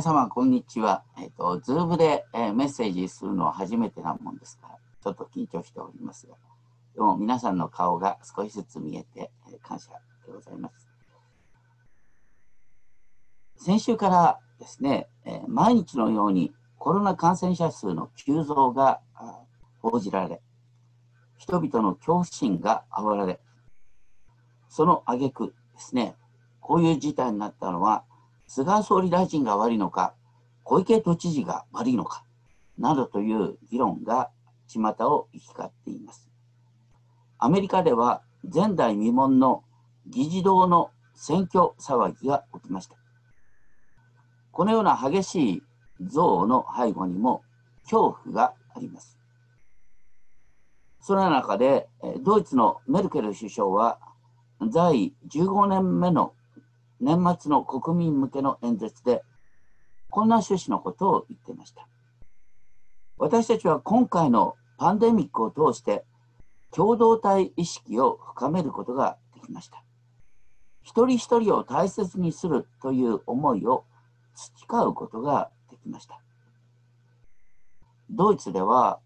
皆様、こんにちは。えっ、ー、と、ズームで、えー、メッセージするのは初めてなもんですから、ちょっと緊張しておりますが、でも皆さんの顔が少しずつ見えて、えー、感謝でございます。先週からですね、え毎日のようにコロナ感染者数の急増が報じられ、人々の恐怖心が煽られ、その挙句ですね、こういう事態になったのは、菅総理大臣が悪いのか、小池都知事が悪いのか、などという議論が巷を行き交っています。アメリカでは前代未聞の議事堂の選挙騒ぎが起きました。このような激しい憎悪の背後にも恐怖があります。その中でドイツのメルケル首相は在15年目の年末の国民向けの演説で、こんな趣旨のことを言っていました。私たちは今回のパンデミックを通して、共同体意識を深めることができました。一人一人を大切にするという思いを培うことができました。ドイツでは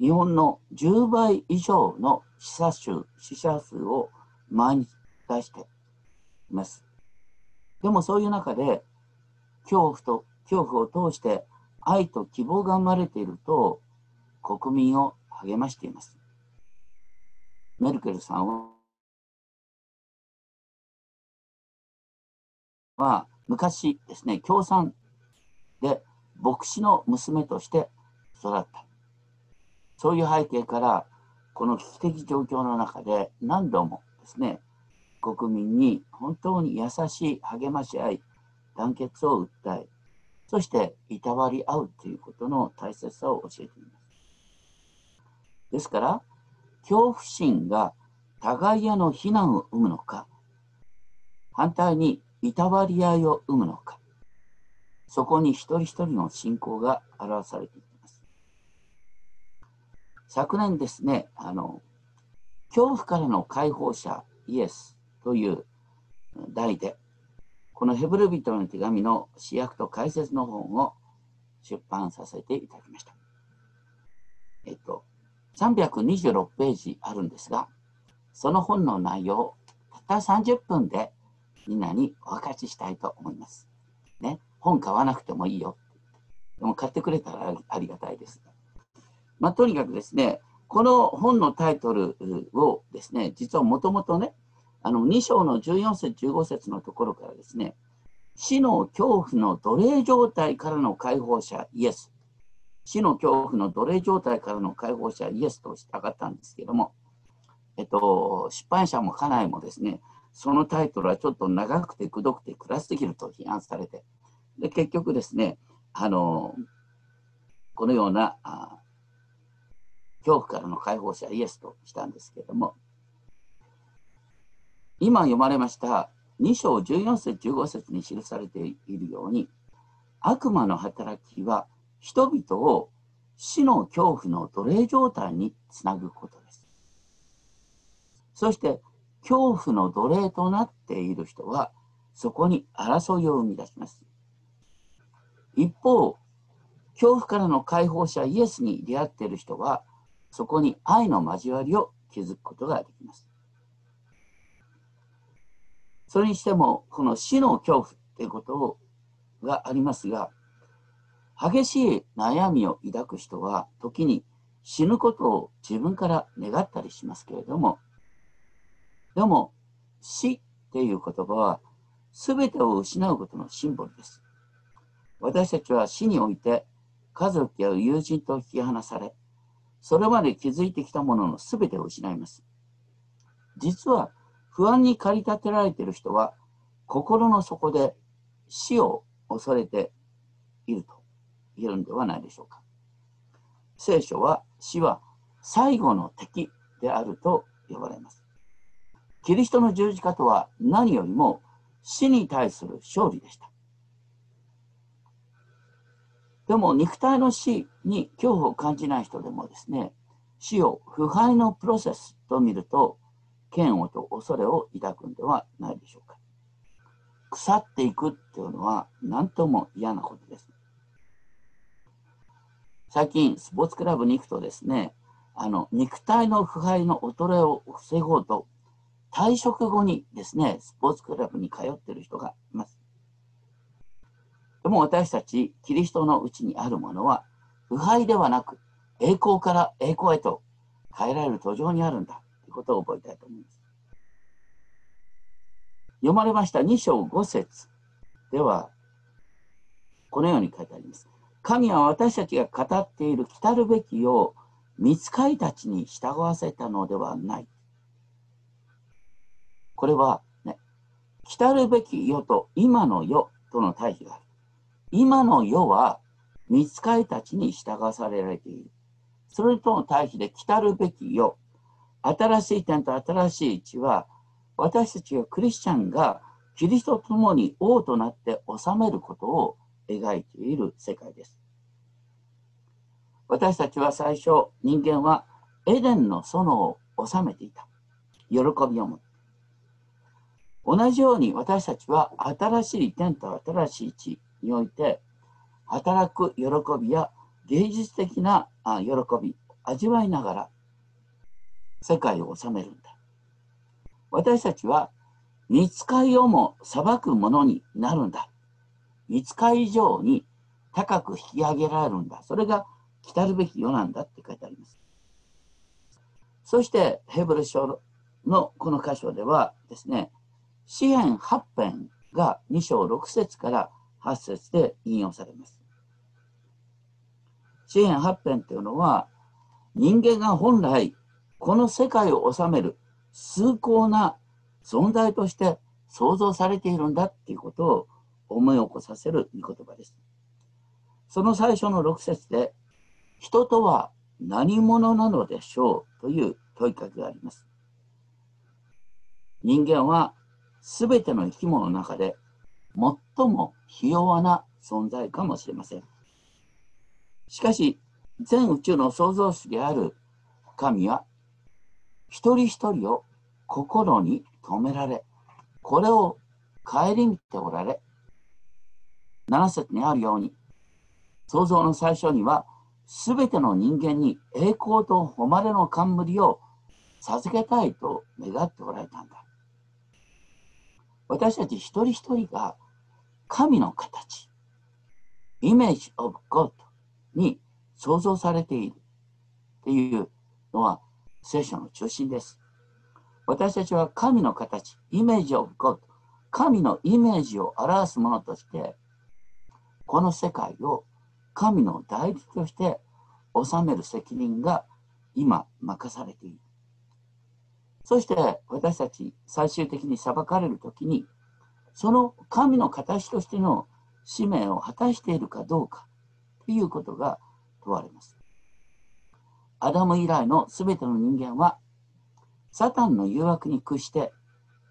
日本の10倍以上の死者数死者数を毎日出しています。でもそういう中で恐怖と恐怖を通して愛と希望が生まれていると国民を励ましています。メルケルさんは昔ですね、共産で牧師の娘として育った。そういう背景から、この危機的状況の中で何度もですね、国民に本当に優しい励まし合い、団結を訴え、そしていたわり合うということの大切さを教えています。ですから、恐怖心が互いへの非難を生むのか、反対にいたわり合いを生むのか、そこに一人一人の信仰が表されています。昨年ですね、あの、恐怖からの解放者イエスという題で、このヘブル人の手紙の主役と解説の本を出版させていただきました。えっと、326ページあるんですが、その本の内容たった30分でみんなにお分かちしたいと思います。ね、本買わなくてもいいよ。でも買ってくれたらありがたいです。まあ、とにかくですね、この本のタイトルをですね、実はもともとね、あの2章の14節15節のところからですね、死の恐怖の奴隷状態からの解放者イエス、死の恐怖の奴隷状態からの解放者イエスとしたかったんですけども、えっと、出版社も家内もですね、そのタイトルはちょっと長くてくどくて暗すぎると批判されて、で結局ですね、あのこのようなあ恐怖からの解放者イエスとしたんですけども、今読まれました2章14節15節に記されているように悪魔の働きは人々を死の恐怖の奴隷状態につなぐことです。そして恐怖の奴隷となっている人はそこに争いを生み出します。一方、恐怖からの解放者イエスに出会っている人はそこに愛の交わりを築くことができます。それにしても、この死の恐怖ということがありますが、激しい悩みを抱く人は、時に死ぬことを自分から願ったりしますけれども、でも、死っていう言葉は、すべてを失うことのシンボルです。私たちは死において、家族や友人と引き離され、それまで築いてきたもののすべてを失います。実は、不安に駆り立てられている人は、心の底で死を恐れていると言えるんではないでしょうか。聖書は死は最後の敵であると呼ばれます。キリストの十字架とは何よりも死に対する勝利でした。でも肉体の死に恐怖を感じない人でもですね、死を腐敗のプロセスと見ると嫌悪と恐れを抱くんではないでしょうか。腐っていくっていうのは何とも嫌なことです。最近スポーツクラブに行くとですね、あの肉体の腐敗の衰えを防ごうと退職後にですね、スポーツクラブに通っている人がいます。でも私たちキリストのうちにあるものは腐敗ではなく栄光から栄光へと変えられる途上にあるんだいうことを覚えたいと思います。読まれました2章5節ではこのように書いてあります。神は私たちが語っている来たるべきよう見つかりたちに従わせたのではない。これは、ね、来たるべき世と今の世との対比がある。今の世は見つかりたちに従わされられている。それとの対比で来たるべき世。新しい点と新しい地は私たちがクリスチャンがキリストと共に王となって治めることを描いている世界です。私たちは最初、人間はエデンの園を治めていた。喜びを持って。同じように私たちは新しい天と新しい地において働く喜びや芸術的な喜び味わいながら世界を治めるんだ。私たちは見つかりをも裁くものになるんだ。見つかり以上に高く引き上げられるんだ。それが来るべき世なんだって書いてあります。そしてヘブル書のこの箇所ではですね、詩篇8編が2章6節から8節で引用されます。詩篇8編というのは人間が本来この世界を治める崇高な存在として想像されているんだっていうことを思い起こさせる御言葉です。その最初の6節で、人とは何者なのでしょうという問いかけがあります。人間はすべての生き物の中で最もひ弱な存在かもしれません。しかし、全宇宙の創造主である神は一人一人を心に留められ、これを顧みておられ、7節にあるように、創造の最初には、すべての人間に栄光と誉れの冠を授けたいと願っておられたんだ。私たち一人一人が神の形、イメージ・オブ・ゴッドに創造されているっていうのは聖書の中心です。私たちは神の形、イメージをゴッド、神のイメージを表すものとして、この世界を神の代理として治める責任が今任されている。そして私たち最終的に裁かれるときに、その神の形としての使命を果たしているかどうかということが問われます。アダム以来のすべての人間は、サタンの誘惑に屈して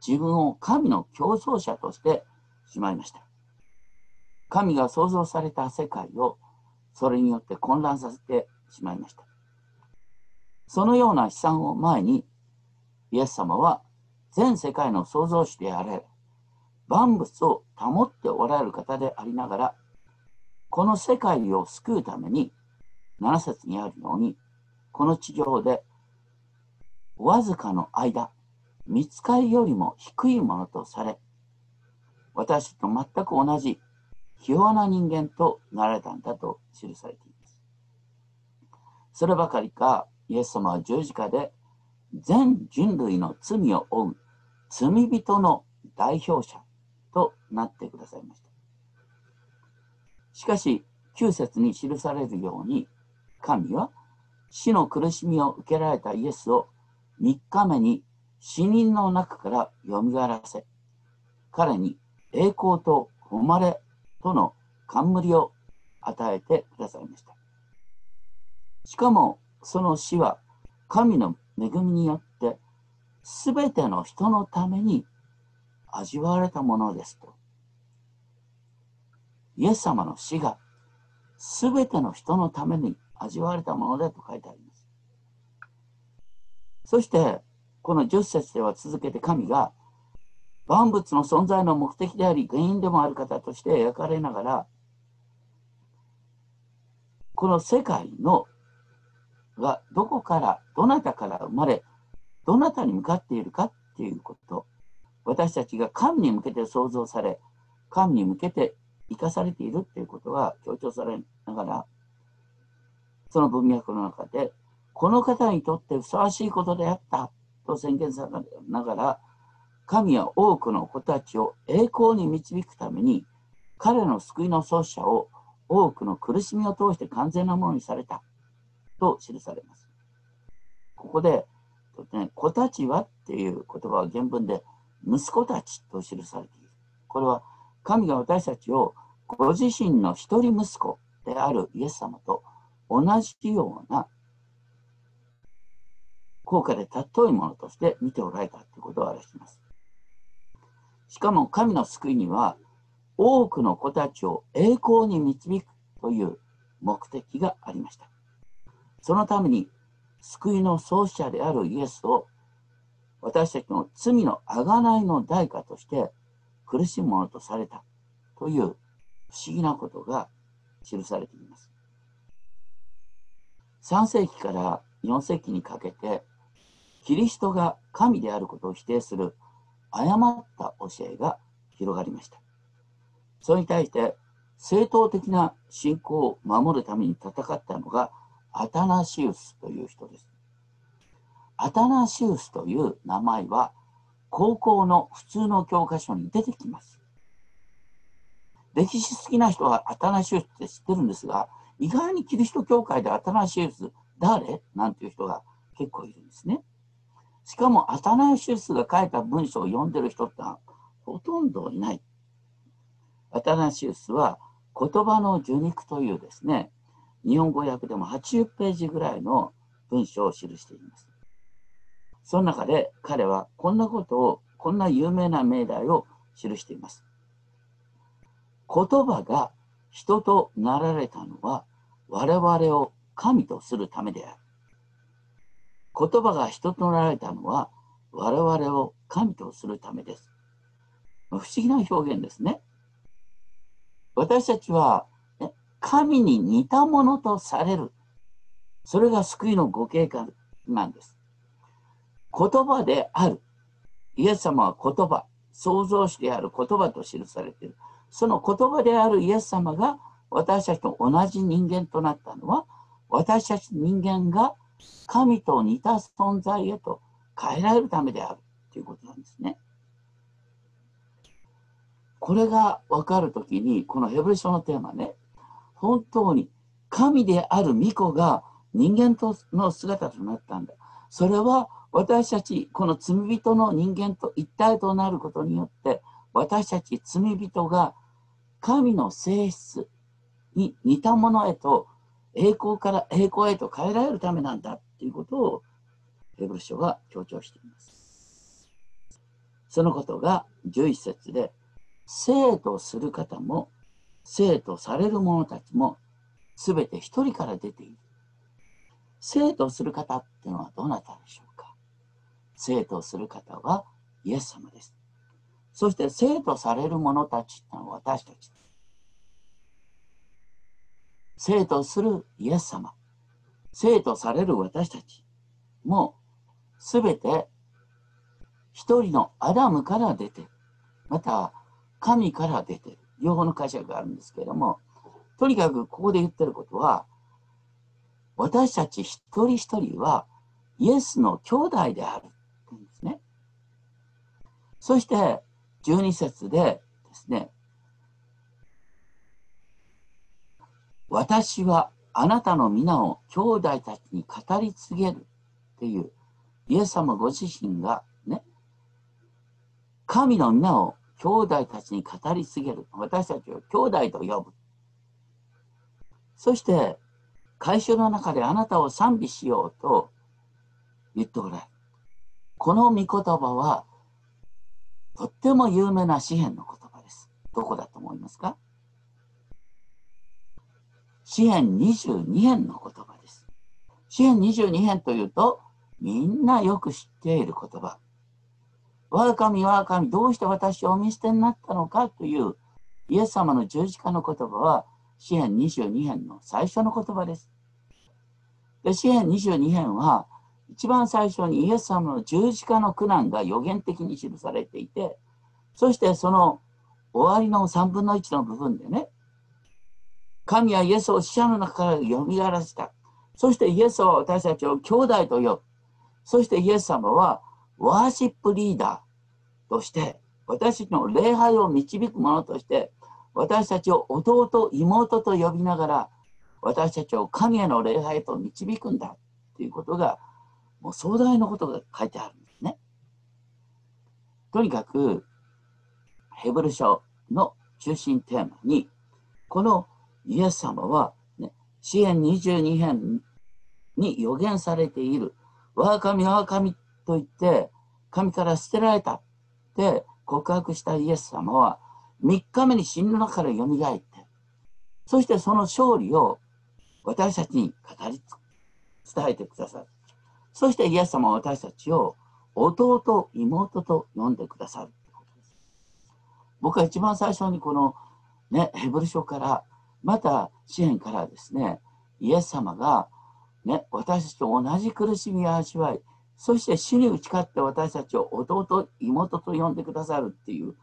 自分を神の競争者としてしまいました。神が創造された世界をそれによって混乱させてしまいました。そのような悲惨を前に、イエス様は全世界の創造主であれ、万物を保っておられる方でありながら、この世界を救うために、7節にあるように、この地上でわずかの間、見つかりよりも低いものとされ、私と全く同じ、ひ弱な人間となられたんだと記されています。そればかりか、イエス様は十字架で全人類の罪を負う罪人の代表者となってくださいました。しかし、9節に記されるように、神は死の苦しみを受けられたイエスを3日目に死人の中からよみがらせ、彼に栄光と誉れとの冠を与えてくださいました。しかもその死は神の恵みによって全ての人のために味わわれたものですと。イエス様の死が全ての人のために味わわれたものだと書いてあります。そして、この10節では続けて神が、万物の存在の目的であり原因でもある方として描かれながらこの世界のがどこからどなたから生まれどなたに向かっているかっていうこと私たちが神に向けて創造され神に向けて生かされているっていうことが強調されながらその文脈の中でこの方にとってふさわしいことであったと宣言されながら神は多くの子たちを栄光に導くために彼の救いの創始者を多くの苦しみを通して完全なものにされたと記されます。ここで、ね、子たちはっていう言葉は原文で息子たちと記されている。これは神が私たちをご自身の一人息子であるイエス様と同じような効果で尊いものとして見ておられたということを表します。しかも神の救いには多くの子たちを栄光に導くという目的がありました。そのために救いの創始者であるイエスを私たちの罪の贖いの代価として苦しむものとされたという不思議なことが記されています。3世紀から4世紀にかけてキリストが神であることを否定する誤った教えが広がりました。それに対して正当的な信仰を守るために戦ったのがアタナシウスという人です。アタナシウスという名前は高校の普通の教科書に出てきます。歴史好きな人はアタナシウスって知ってるんですが、意外にキリスト教会でアタナシウス誰？なんていう人が結構いるんですね。しかもアタナシウスが書いた文章を読んでる人ってほとんどいない。アタナシウスは言葉の受肉というですね、日本語訳でも80ページぐらいの文章を記しています。その中で彼はこんなことを、こんな有名な命題を記しています。言葉が人となられたのは我々を神とするためである。言葉が人となられたのは我々を神とするためです。不思議な表現ですね。私たちは、ね、神に似たものとされる。それが救いのご経過なんです。言葉である。イエス様は言葉、創造主である言葉と記されている。その言葉であるイエス様が私たちと同じ人間となったのは、私たち人間が神と似た存在へと変えられるためであるということなんですね。これが分かるときに、このヘブル書のテーマね、本当に神である御子が人間との姿となったんだ。それは私たち、この罪人の人間と一体となることによって、私たち罪人が神の性質に似たものへと栄光から栄光へと変えられるためなんだということをヘブル書が強調しています。そのことが11節で生とする方も生とされる者たちもすべて一人から出ている。生とする方っていうのはどなたでしょうか？生とする方はイエス様です。そして生とされる者たちっていうのは私たちです。生とするイエス様、生とされる私たちもすべて一人のアダムから出て、また神から出てる。両方の解釈があるんですけれども、とにかくここで言ってることは、私たち一人一人はイエスの兄弟であるんですね。そして12節でですね、私はあなたの皆を兄弟たちに語り継げるっていうイエス様ご自身がね神の皆を兄弟たちに語り継げる。私たちを兄弟と呼ぶ。そして会社の中であなたを賛美しようと言っておられる。この御言葉はとっても有名な詩篇の言葉です。どこだ思いますか詩編22編の言葉です。詩編22編というと、みんなよく知っている言葉。我が神、我が神、どうして私をお見捨てになったのかというイエス様の十字架の言葉は、詩篇22編の最初の言葉です。で詩篇22編は、一番最初にイエス様の十字架の苦難が予言的に記されていて、そしてその終わりの3分の1の部分でね、神はイエスを死者の中からよみがらせた。そしてイエスは私たちを兄弟と呼ぶ。そしてイエス様はワーシップリーダーとして私たちの礼拝を導く者として私たちを弟、妹と呼びながら私たちを神への礼拝と導くんだということがもう壮大なことが書いてあるんですね。とにかくヘブル書の中心テーマにこのイエス様は、ね、支援22編に予言されている我が神、我が神と言って、神から捨てられたって告白したイエス様は、3日目に死ぬ中から蘇って、そしてその勝利を私たちに語り伝えてくださる。そしてイエス様は私たちを弟、妹と呼んでくださるってことです僕は一番最初にこの、ね、ヘブル書から、また支援からですね、イエス様がね、私たちと同じ苦しみを味わい、そして死に打ち勝って私たちを弟、妹と呼んでくださるっていう、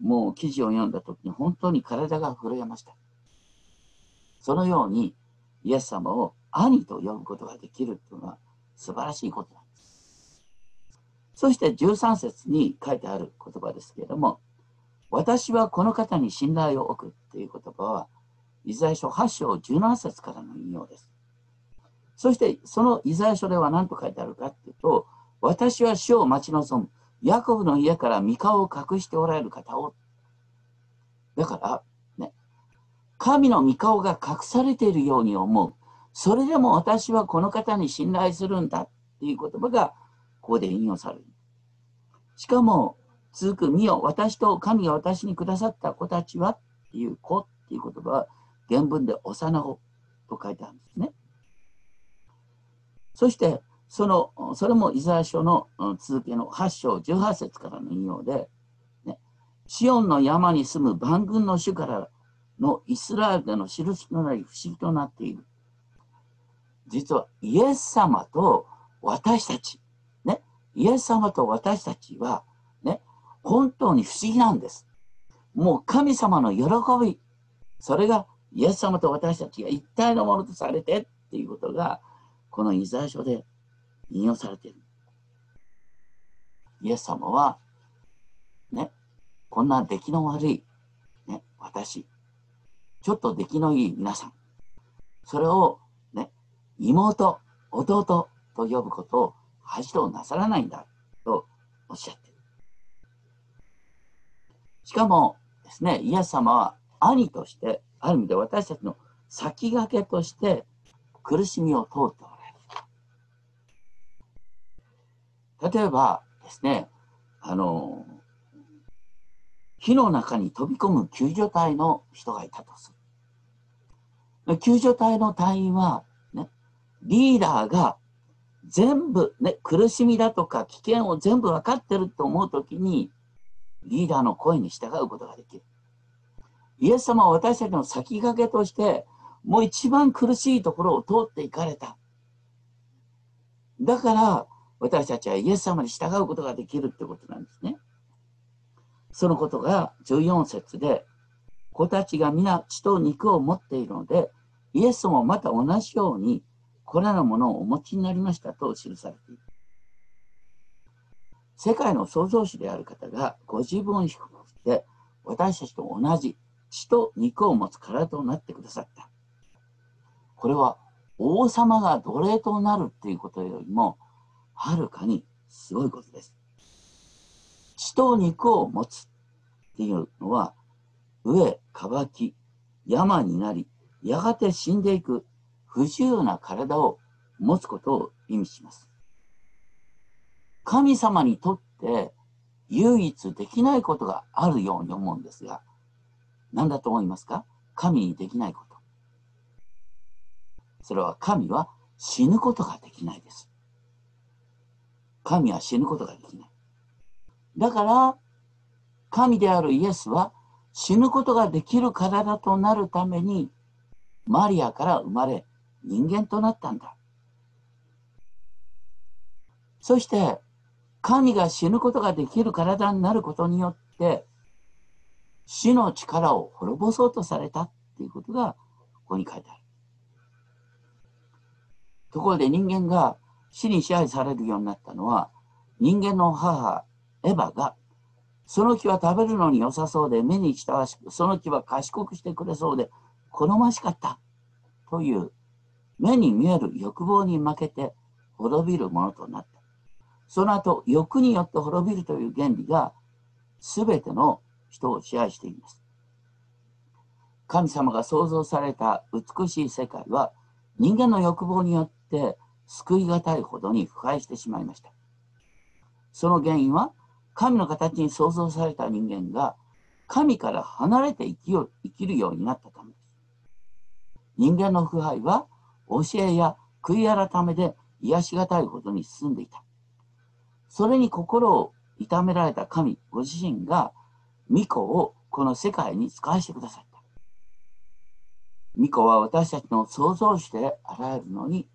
もう記事を読んだ時に本当に体が震えました。そのように、イエス様を兄と呼ぶことができるっていうのは素晴らしいことなんです。そして13節に書いてある言葉ですけれども、私はこの方に信頼を置くっていう言葉は、イザヤ書8章17節からの引用です。そしてそのイザヤ書では何と書いてあるかっていうと、私は死を待ち望む。ヤコブの家から三顔を隠しておられる方を。だから、ね、神の御顔が隠されているように思う。それでも私はこの方に信頼するんだっていう言葉がここで引用される。しかも、続く見よ、私と神が私にくださった子たちはっていう子っていう言葉は原文で幼子と書いてあるんですね。そして、その、それもイザヤ書の続きの8章18節からの引用で、ね、シオンの山に住む万軍の主からのイスラエルでの印となり不思議となっている。実はイエス様と私たち、ね、イエス様と私たちは、ね、本当に不思議なんです。もう神様の喜び、それがイエス様と私たちが一体のものとされてっていうことが、このイザヤ書で引用されている。イエス様は、ね、こんな出来の悪い、ね、私、ちょっと出来のいい皆さん、それを、ね、妹、弟と呼ぶことを恥となさらないんだとおっしゃっている。しかもですね、イエス様は兄として、ある意味で私たちの先駆けとして苦しみを通っておられる例えばですね、あの、火の中に飛び込む救助隊の人がいたとする。救助隊の隊員は、ね、リーダーが全部、ね、苦しみだとか危険を全部分かってると思うときに、リーダーの声に従うことができる。イエス様は私たちの先駆けとして、もう一番苦しいところを通っていかれた。だから、私たちはイエス様に従うことができるってことなんですね。そのことが14節で、子たちが皆血と肉を持っているので、イエスもまた同じようにこれらのものをお持ちになりましたと記されている。世界の創造主である方がご自分を低くして私たちと同じ血と肉を持つ体となってくださった。これは王様が奴隷となるっていうことよりもはるかにすごいことです。血と肉を持つっていうのは、飢え、渇き、山になり、やがて死んでいく不自由な体を持つことを意味します。神様にとって唯一できないことがあるように思うんですが、何だと思いますか？神にできないこと。それは神は死ぬことができないです。神は死ぬことができない。だから神であるイエスは死ぬことができる体となるためにマリアから生まれ人間となったんだ。そして神が死ぬことができる体になることによって死の力を滅ぼそうとされたっていうことがここに書いてある。ところで人間が死に支配されるようになったのは人間の母エヴァがその木は食べるのに良さそうで目に親しくその木は賢くしてくれそうで好ましかったという目に見える欲望に負けて滅びるものとなった。その後欲によって滅びるという原理が全ての人を支配しています。神様が創造された美しい世界は人間の欲望によって救い難いほどに腐敗してしまいました。その原因は神の形に創造された人間が神から離れて生きよ生きるようになったためです。人間の腐敗は教えや悔い改めで癒し難いほどに進んでいた。それに心を痛められた神ご自身が御子をこの世界に使わせてくださった。御子は私たちの創造主であられるのに、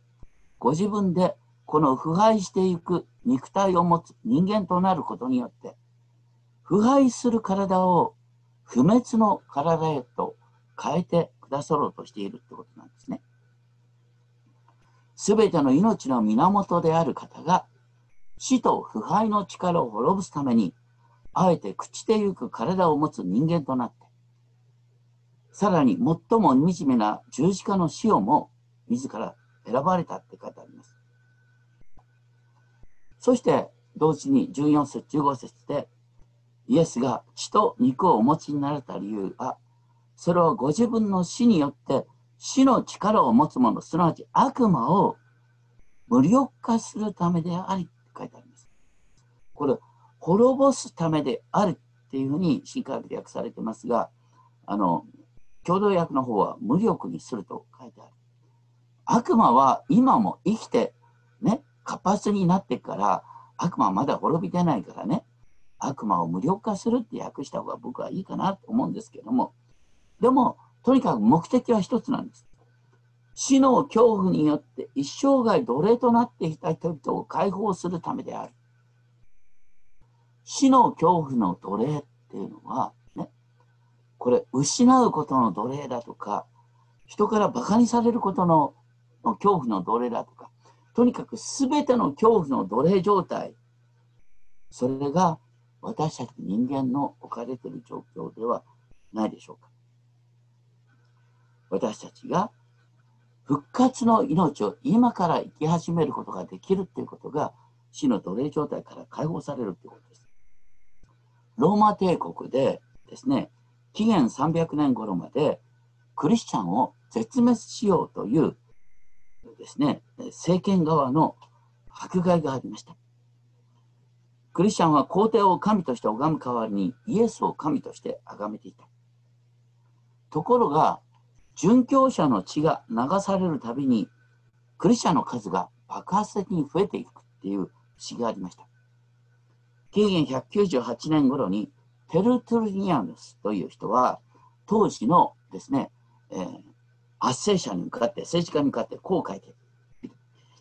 ご自分でこの腐敗していく肉体を持つ人間となることによって、腐敗する体を不滅の体へと変えてくださろうとしているってことなんですね。すべての命の源である方が、死と腐敗の力を滅ぼすために、あえて朽ちてゆく体を持つ人間となって、さらに最も惨めな十字架の死をも自ら選ばれたって書いてあります。そして同時に14節15節でイエスが血と肉をお持ちになれた理由はそれはご自分の死によって死の力を持つ者すなわち悪魔を無力化するためでありって書いてあります。これ滅ぼすためであるっていうふうに新科学で訳されてますがあの共同訳の方は無力にすると書いてある。悪魔は今も生きて、ね、活発になってから悪魔はまだ滅びてないからね、悪魔を無力化するって訳した方が僕はいいかなと思うんですけども、でも、とにかく目的は一つなんです。死の恐怖によって一生涯奴隷となっていた人々を解放するためである。死の恐怖の奴隷っていうのは、ねこれ、失うことの奴隷だとか、人から馬鹿にされることの恐怖の奴隷だとか、とにかく全ての恐怖の奴隷状態、それが私たち人間の置かれている状況ではないでしょうか。私たちが復活の命を今から生き始めることができるということが死の奴隷状態から解放されるということです。ローマ帝国でですね、紀元300年頃までクリスチャンを絶滅しようというですね、政権側の迫害がありました。クリスチャンは皇帝を神として拝む代わりにイエスを神として崇めていた。ところが、殉教者の血が流されるたびに、クリスチャンの数が爆発的に増えていくっていう不思議がありました。紀元198年頃にテルトゥルニアヌスという人は、当時のですね、えー、圧政者に向かって、政治家に向かってこう書いている。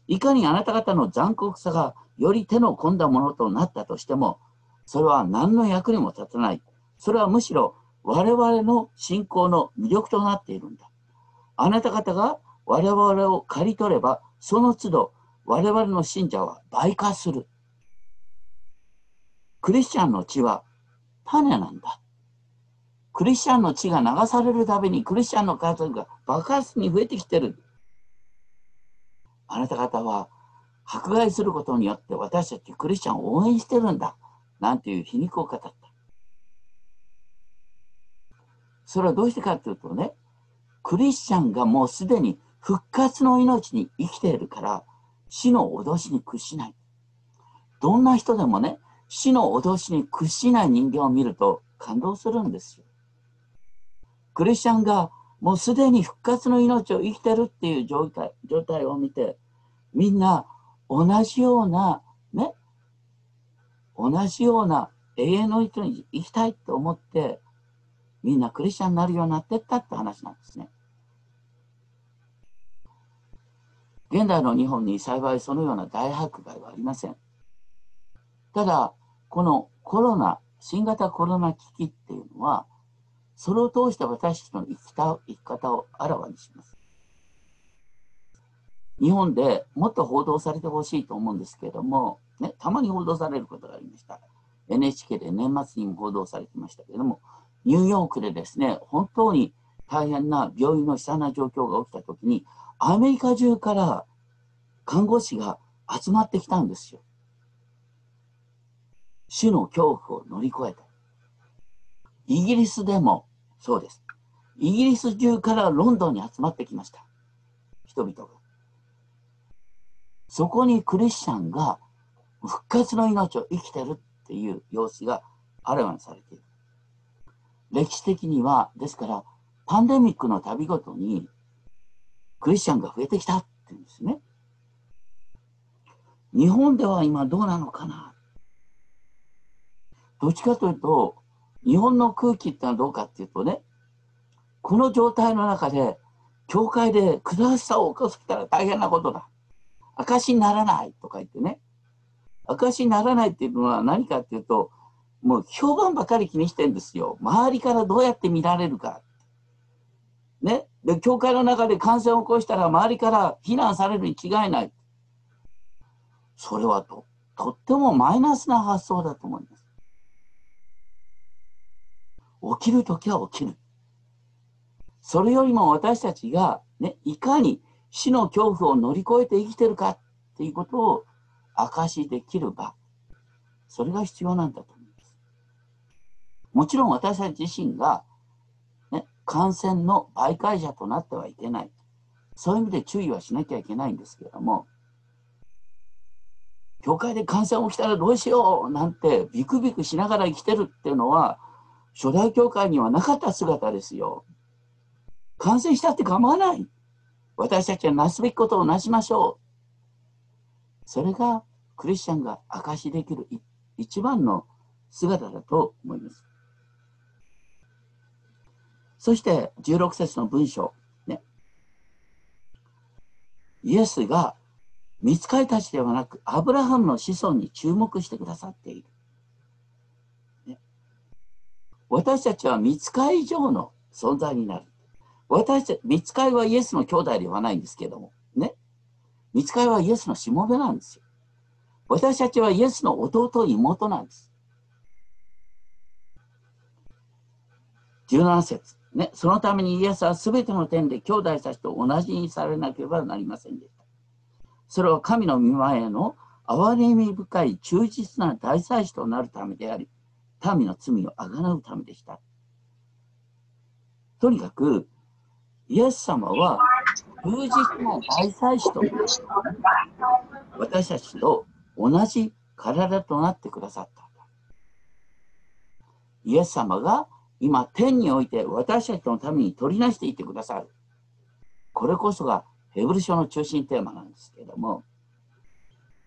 いかにあなた方の残酷さがより手の込んだものとなったとしても、それは何の役にも立たない。それはむしろ我々の信仰の魅力となっているんだ。あなた方が我々を刈り取れば、その都度我々の信者は倍化する。クリスチャンの血は種なんだ。クリスチャンの血が流されるたびにクリスチャンの数が爆発に増えてきてる。あなた方は迫害することによって私たちクリスチャンを応援してるんだ。なんていう皮肉を語った。それはどうしてかというとね、クリスチャンがもうすでに復活の命に生きているから死の脅しに屈しない。どんな人でもね、死の脅しに屈しない人間を見ると感動するんですよ。クリスチャンがもうすでに復活の命を生きてるっていう状態状態を見てみんな同じようなね同じような永遠の人に生きたいと思って、みんなクリスチャンになるようになってったって話なんですね。現代の日本に幸いそのような大迫害はありません。ただ、このコロナ、新型コロナ危機っていうのは、それを通して私たちの生きた生き方をあらわにします。日本でもっと報道されてほしいと思うんですけれども、ね、たまに報道されることがありました。NHK で年末にも報道されてましたけれども、ニューヨークでですね、本当に大変な病院の悲惨な状況が起きたときに、アメリカ中から看護師が集まってきたんですよ。死の恐怖を乗り越えて。イギリスでもそうです。イギリス中からロンドンに集まってきました。人々が。そこにクリスチャンが復活の命を生きてるっていう様子があらわにされている。歴史的には、ですから、パンデミックの度ごとにクリスチャンが増えてきたっていうんですね。日本では今どうなのかなどっちかというと、日本の空気ってのはどうかっていうとね、この状態の中で、教会で下しさを起こしたら大変なことだ。証にならないとか言ってね。証にならないっていうのは何かっていうと、もう評判ばかり気にしてんですよ。周りからどうやって見られるか。ね。で、教会の中で感染を起こしたら周りから非難されるに違いない。それはと、とってもマイナスな発想だと思います。起きるときは起きる。それよりも私たちが、ね、いかに死の恐怖を乗り越えて生きてるかっていうことを証しできる場。それが必要なんだと思います。もちろん私たち自身が、ね、感染の媒介者となってはいけない。そういう意味で注意はしなきゃいけないんですけれども、教会で感染起きたらどうしようなんてビクビクしながら生きてるっていうのは、初代教会にはなかった姿ですよ。感染したって構わない。私たちはなすべきことをなしましょう。それがクリスチャンが証しできる一番の姿だと思います。そして16節の文章、ね、イエスが見つかりたちではなくアブラハムの子孫に注目してくださっている。私たちは見つかり以上の存在になる。私たち、見つかりはイエスの兄弟ではないんですけども、ね。見つかりはイエスのしもべなんですよ。私たちはイエスの弟、妹なんです。17節ね、そのためにイエスはすべての点で兄弟たちと同じにされなければなりませんでした。それは神の御前への憐れみ深い忠実な大祭司となるためであり、民の罪をあがなうためでした。とにかく、イエス様は忠実な大祭司と私たちと同じ体となってくださった。イエス様が今天において私たちのために取りなしていてくださる。これこそがヘブル書の中心テーマなんですけれども、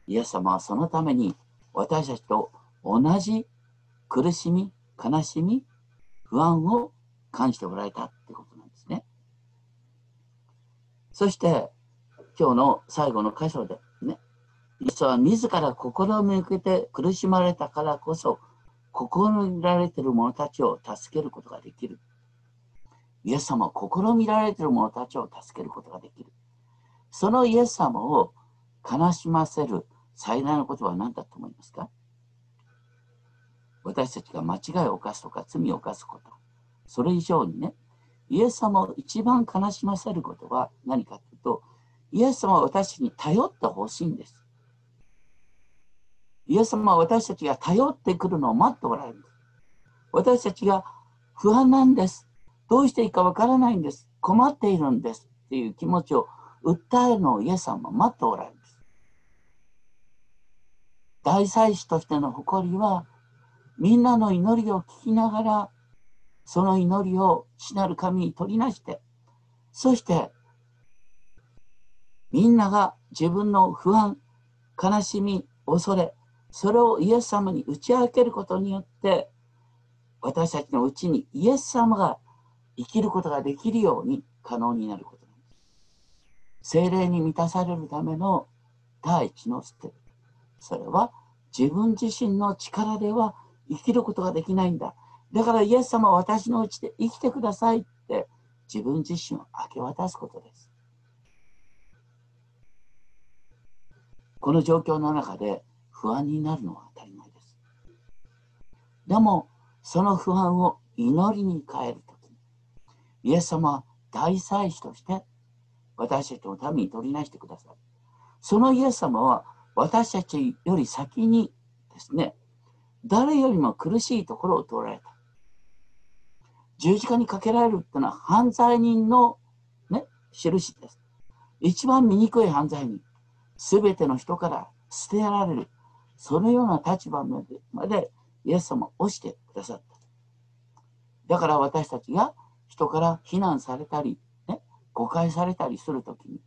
イエス様はそのために私たちと同じ苦しみ、悲しみ、不安を感じておられたってことなんですね。そして、今日の最後の箇所でね、イエスは自ら心を向けて苦しまれたからこそ、心にられている者たちを助けることができる。イエス様は試みられている者たちを助けることができる。そのイエス様を悲しませる最大のことは何だと思いますか？私たちが間違いを犯すとか罪を犯すこと。それ以上にね、イエス様を一番悲しませることは何かというと、イエス様は私に頼ってほしいんです。イエス様は私たちが頼ってくるのを待っておられる。私たちが不安なんです。どうしていいかわからないんです。困っているんです。っていう気持ちを訴えるのをイエス様は待っておられるんです。大祭司としての誇りは、みんなの祈りを聞きながら、その祈りを死なる神に取りなして、そして、みんなが自分の不安、悲しみ、恐れ、それをイエス様に打ち明けることによって私たちのうちにイエス様が生きることができるように可能になることなんです。精霊に満たされるための第一のステップ。それは自分自身の力では生きることができないんだ。だからイエス様は私のうちで生きてくださいって自分自身を明け渡すことです。この状況の中で不安になるのは当たり前です。でも、その不安を祈りに変えるとき、イエス様は大祭司として私たちのために取りなしてください。そのイエス様は私たちより先にですね、誰よりも苦しいところを通られた。十字架にかけられるってのは犯罪人の、ね、印です。一番醜い犯罪人。すべての人から捨てられる。そのような立場までまでイエス様を押してくださった。だから私たちが人から非難されたり、ね、誤解されたりするときに、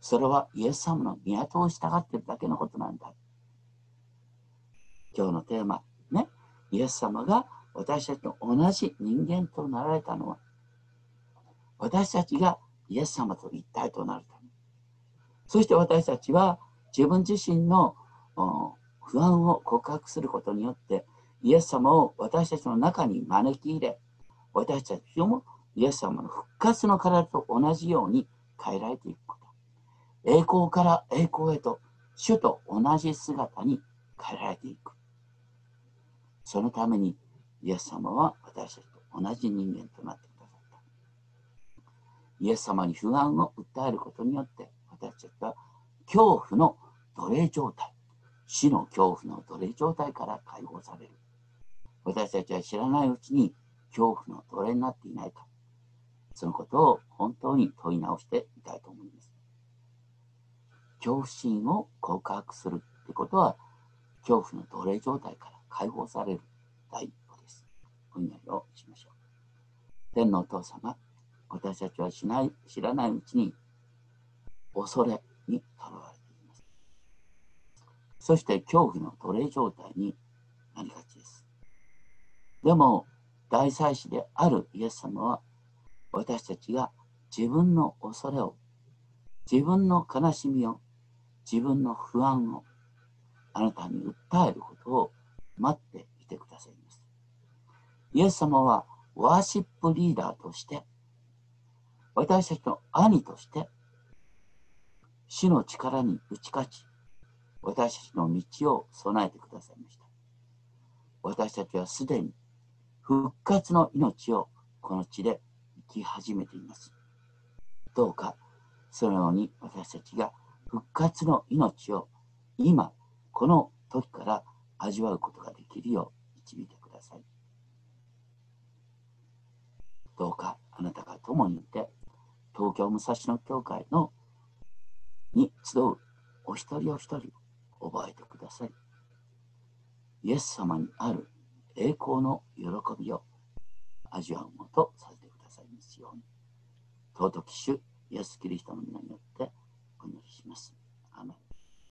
それはイエス様の都を従ってるだけのことなんだ。今日のテーマ、イエス様が私たちと同じ人間となられたのは、私たちがイエス様と一体となるため。そして私たちは自分自身の不安を告白することによって、イエス様を私たちの中に招き入れ、私たちもイエス様の復活の体と同じように変えられていくこと。栄光から栄光へと、主と同じ姿に変えられていく。そのためにイエス様は私たちと同じ人間となってくださった。イエス様に不安を訴えることによって、私たちは恐怖の奴隷状態、死の恐怖の奴隷状態から解放される。私たちは知らないうちに恐怖の奴隷になっていないか、そのことを本当に問い直してみたいと思います。恐怖心を告白するってことは、恐怖の奴隷状態から解放される第一歩ですお祈りをしましょう。天のお父様、私たちはしない知らないうちに恐れにとらわれています。そして恐怖の奴隷状態になりがちです。でも、大祭司であるイエス様は私たちが自分の恐れを、自分の悲しみを、自分の不安をあなたに訴えることを待っていてくださいます。イエス様はワーシップリーダーとして、私たちの兄として、死の力に打ち勝ち、私たちの道を備えてくださいました。私たちはすでに復活の命をこの地で生き始めています。どうか、そのように私たちが復活の命を今、この時から味わうことができるよう導いてください。どうかあなたが共にいて、東京武蔵野教会のに集うお一人お一人覚えてください。イエス様にある栄光の喜びを味わうものとさせてくださいますように。尊き主イエス・キリストの皆によってお祈りします。